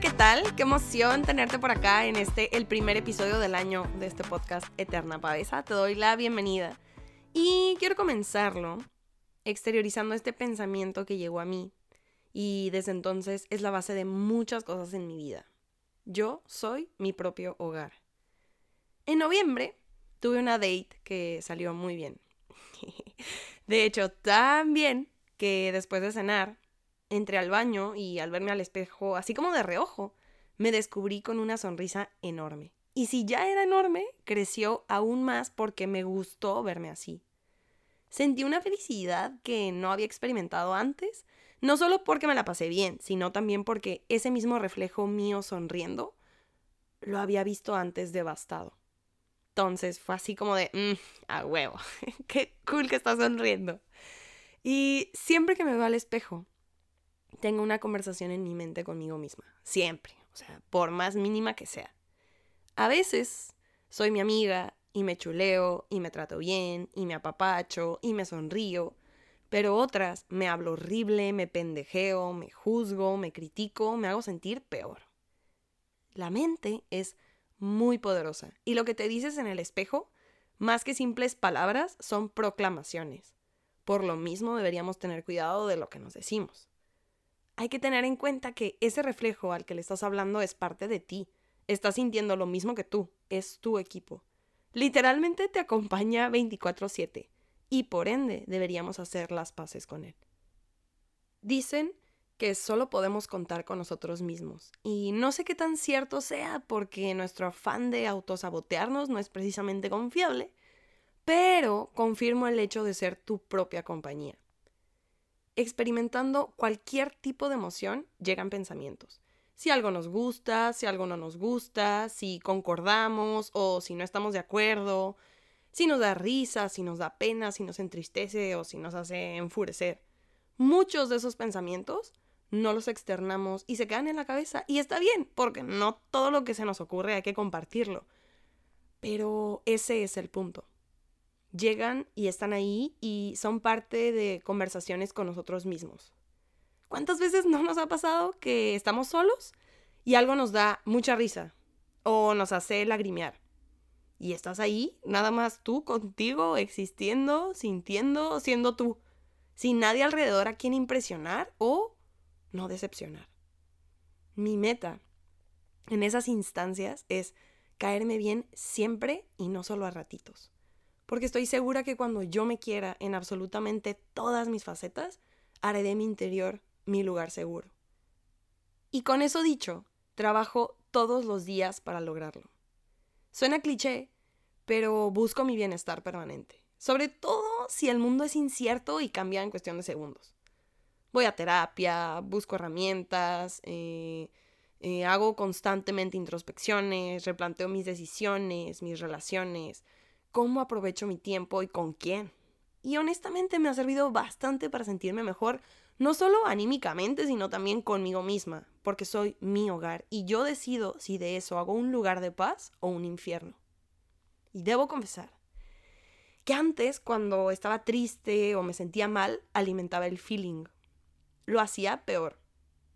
¿qué tal? Qué emoción tenerte por acá en este, el primer episodio del año de este podcast Eterna Pavesa. Te doy la bienvenida. Y quiero comenzarlo exteriorizando este pensamiento que llegó a mí y desde entonces es la base de muchas cosas en mi vida. Yo soy mi propio hogar. En noviembre tuve una date que salió muy bien. De hecho, tan bien que después de cenar entré al baño y al verme al espejo, así como de reojo, me descubrí con una sonrisa enorme. Y si ya era enorme, creció aún más porque me gustó verme así. Sentí una felicidad que no había experimentado antes, no solo porque me la pasé bien, sino también porque ese mismo reflejo mío sonriendo lo había visto antes devastado. Entonces fue así como de, mm, a huevo, qué cool que estás sonriendo. Y siempre que me veo al espejo, tengo una conversación en mi mente conmigo misma. Siempre. O sea, por más mínima que sea. A veces soy mi amiga y me chuleo y me trato bien y me apapacho y me sonrío. Pero otras me hablo horrible, me pendejeo, me juzgo, me critico, me hago sentir peor. La mente es muy poderosa y lo que te dices en el espejo, más que simples palabras, son proclamaciones. Por lo mismo deberíamos tener cuidado de lo que nos decimos hay que tener en cuenta que ese reflejo al que le estás hablando es parte de ti. Está sintiendo lo mismo que tú, es tu equipo. Literalmente te acompaña 24/7 y por ende deberíamos hacer las paces con él. Dicen que solo podemos contar con nosotros mismos y no sé qué tan cierto sea porque nuestro afán de autosabotearnos no es precisamente confiable, pero confirmo el hecho de ser tu propia compañía experimentando cualquier tipo de emoción, llegan pensamientos. Si algo nos gusta, si algo no nos gusta, si concordamos o si no estamos de acuerdo, si nos da risa, si nos da pena, si nos entristece o si nos hace enfurecer. Muchos de esos pensamientos no los externamos y se quedan en la cabeza y está bien, porque no todo lo que se nos ocurre hay que compartirlo. Pero ese es el punto llegan y están ahí y son parte de conversaciones con nosotros mismos. ¿Cuántas veces no nos ha pasado que estamos solos y algo nos da mucha risa o nos hace lagrimear? Y estás ahí, nada más tú contigo, existiendo, sintiendo, siendo tú, sin nadie alrededor a quien impresionar o no decepcionar. Mi meta en esas instancias es caerme bien siempre y no solo a ratitos porque estoy segura que cuando yo me quiera en absolutamente todas mis facetas, haré de mi interior mi lugar seguro. Y con eso dicho, trabajo todos los días para lograrlo. Suena cliché, pero busco mi bienestar permanente, sobre todo si el mundo es incierto y cambia en cuestión de segundos. Voy a terapia, busco herramientas, eh, eh, hago constantemente introspecciones, replanteo mis decisiones, mis relaciones, cómo aprovecho mi tiempo y con quién. Y honestamente me ha servido bastante para sentirme mejor, no solo anímicamente, sino también conmigo misma, porque soy mi hogar y yo decido si de eso hago un lugar de paz o un infierno. Y debo confesar que antes, cuando estaba triste o me sentía mal, alimentaba el feeling. Lo hacía peor.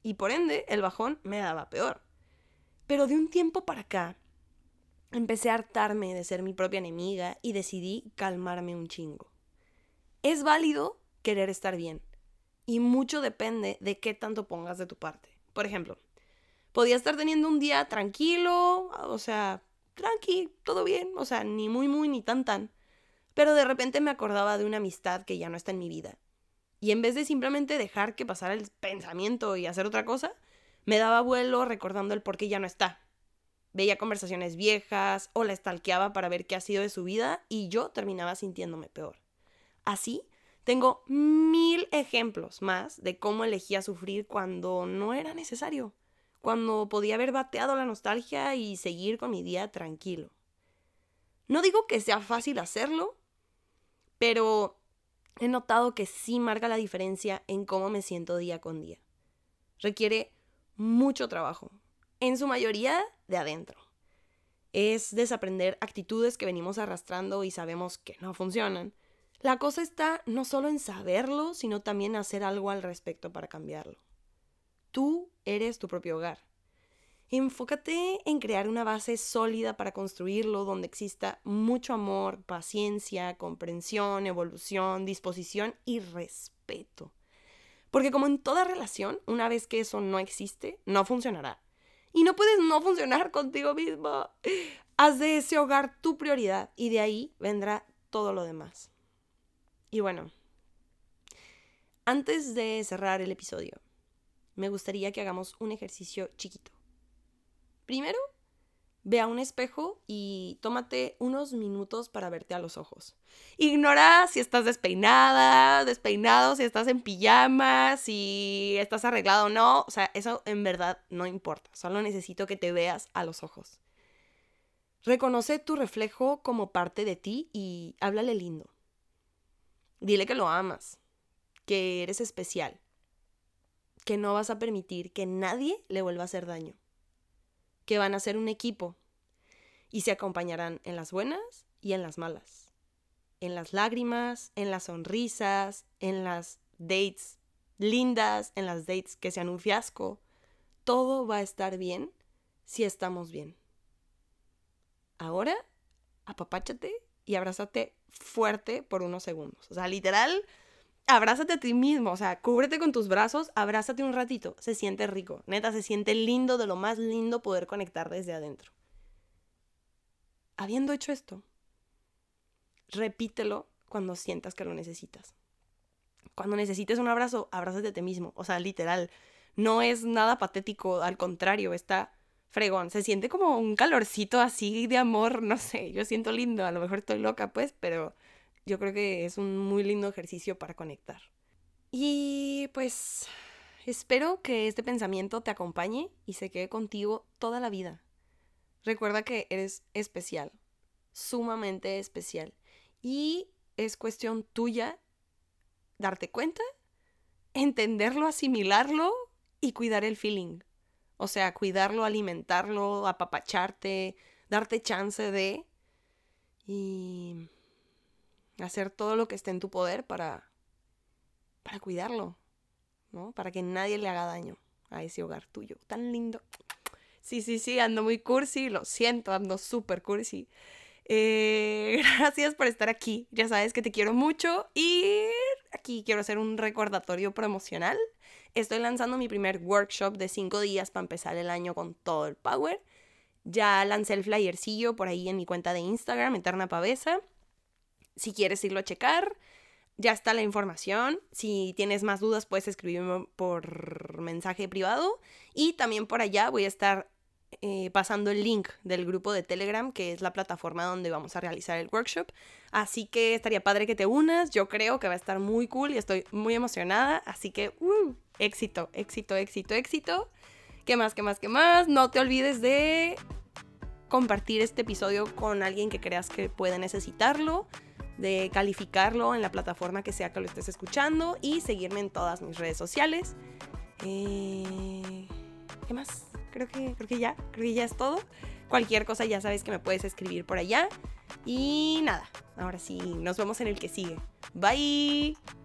Y por ende, el bajón me daba peor. Pero de un tiempo para acá, Empecé a hartarme de ser mi propia enemiga y decidí calmarme un chingo. Es válido querer estar bien y mucho depende de qué tanto pongas de tu parte. Por ejemplo, podía estar teniendo un día tranquilo, o sea, tranqui, todo bien, o sea, ni muy muy ni tan tan, pero de repente me acordaba de una amistad que ya no está en mi vida. Y en vez de simplemente dejar que pasara el pensamiento y hacer otra cosa, me daba vuelo recordando el por qué ya no está veía conversaciones viejas o la stalkeaba para ver qué ha sido de su vida y yo terminaba sintiéndome peor. Así, tengo mil ejemplos más de cómo elegía sufrir cuando no era necesario, cuando podía haber bateado la nostalgia y seguir con mi día tranquilo. No digo que sea fácil hacerlo, pero he notado que sí marca la diferencia en cómo me siento día con día. Requiere mucho trabajo, en su mayoría de adentro. Es desaprender actitudes que venimos arrastrando y sabemos que no funcionan. La cosa está no solo en saberlo, sino también hacer algo al respecto para cambiarlo. Tú eres tu propio hogar. Enfócate en crear una base sólida para construirlo donde exista mucho amor, paciencia, comprensión, evolución, disposición y respeto. Porque como en toda relación, una vez que eso no existe, no funcionará. Y no puedes no funcionar contigo mismo. Haz de ese hogar tu prioridad y de ahí vendrá todo lo demás. Y bueno, antes de cerrar el episodio, me gustaría que hagamos un ejercicio chiquito. Primero, ve a un espejo y tómate unos minutos para verte a los ojos. Ignora si estás despeinada, despeinado, si estás en pijama, si estás arreglado o no. O sea, eso en verdad no importa. Solo necesito que te veas a los ojos. Reconoce tu reflejo como parte de ti y háblale lindo. Dile que lo amas, que eres especial, que no vas a permitir que nadie le vuelva a hacer daño que van a ser un equipo y se acompañarán en las buenas y en las malas, en las lágrimas, en las sonrisas, en las dates lindas, en las dates que sean un fiasco. Todo va a estar bien si estamos bien. Ahora, apapáchate y abrázate fuerte por unos segundos. O sea, literal, abrázate a ti mismo, o sea, cúbrete con tus brazos, abrázate un ratito, se siente rico, neta, se siente lindo, de lo más lindo poder conectar desde adentro. Habiendo hecho esto, repítelo cuando sientas que lo necesitas. Cuando necesites un abrazo, abrázate a ti mismo, o sea, literal, no es nada patético, al contrario, está fregón, se siente como un calorcito así de amor, no sé, yo siento lindo, a lo mejor estoy loca pues, pero yo creo que es un muy lindo ejercicio para conectar. Y pues espero que este pensamiento te acompañe y se quede contigo toda la vida. Recuerda que eres especial, sumamente especial. Y es cuestión tuya darte cuenta, entenderlo, asimilarlo y cuidar el feeling. O sea, cuidarlo, alimentarlo, apapacharte, darte chance de... Y hacer todo lo que esté en tu poder para, para cuidarlo, ¿no? Para que nadie le haga daño a ese hogar tuyo. Tan lindo. Sí, sí, sí, ando muy cursi, lo siento, ando súper cursi. Eh, gracias por estar aquí. Ya sabes que te quiero mucho y aquí quiero hacer un recordatorio promocional. Estoy lanzando mi primer workshop de 5 días para empezar el año con todo el power. Ya lancé el flyercillo por ahí en mi cuenta de Instagram, Eterna Pavesa. Si quieres irlo a checar, ya está la información. Si tienes más dudas, puedes escribirme por mensaje privado. Y también por allá voy a estar eh, pasando el link del grupo de Telegram, que es la plataforma donde vamos a realizar el workshop. Así que estaría padre que te unas. Yo creo que va a estar muy cool y estoy muy emocionada. Así que, uh, éxito, éxito, éxito, éxito. ¿Qué más, qué más, qué más? No te olvides de compartir este episodio con alguien que creas que puede necesitarlo de calificarlo en la plataforma que sea que lo estés escuchando y seguirme en todas mis redes sociales. Eh, ¿Qué más? Creo que, creo que ya, creo que ya es todo. Cualquier cosa ya sabes que me puedes escribir por allá. Y nada, ahora sí, nos vemos en el que sigue. Bye.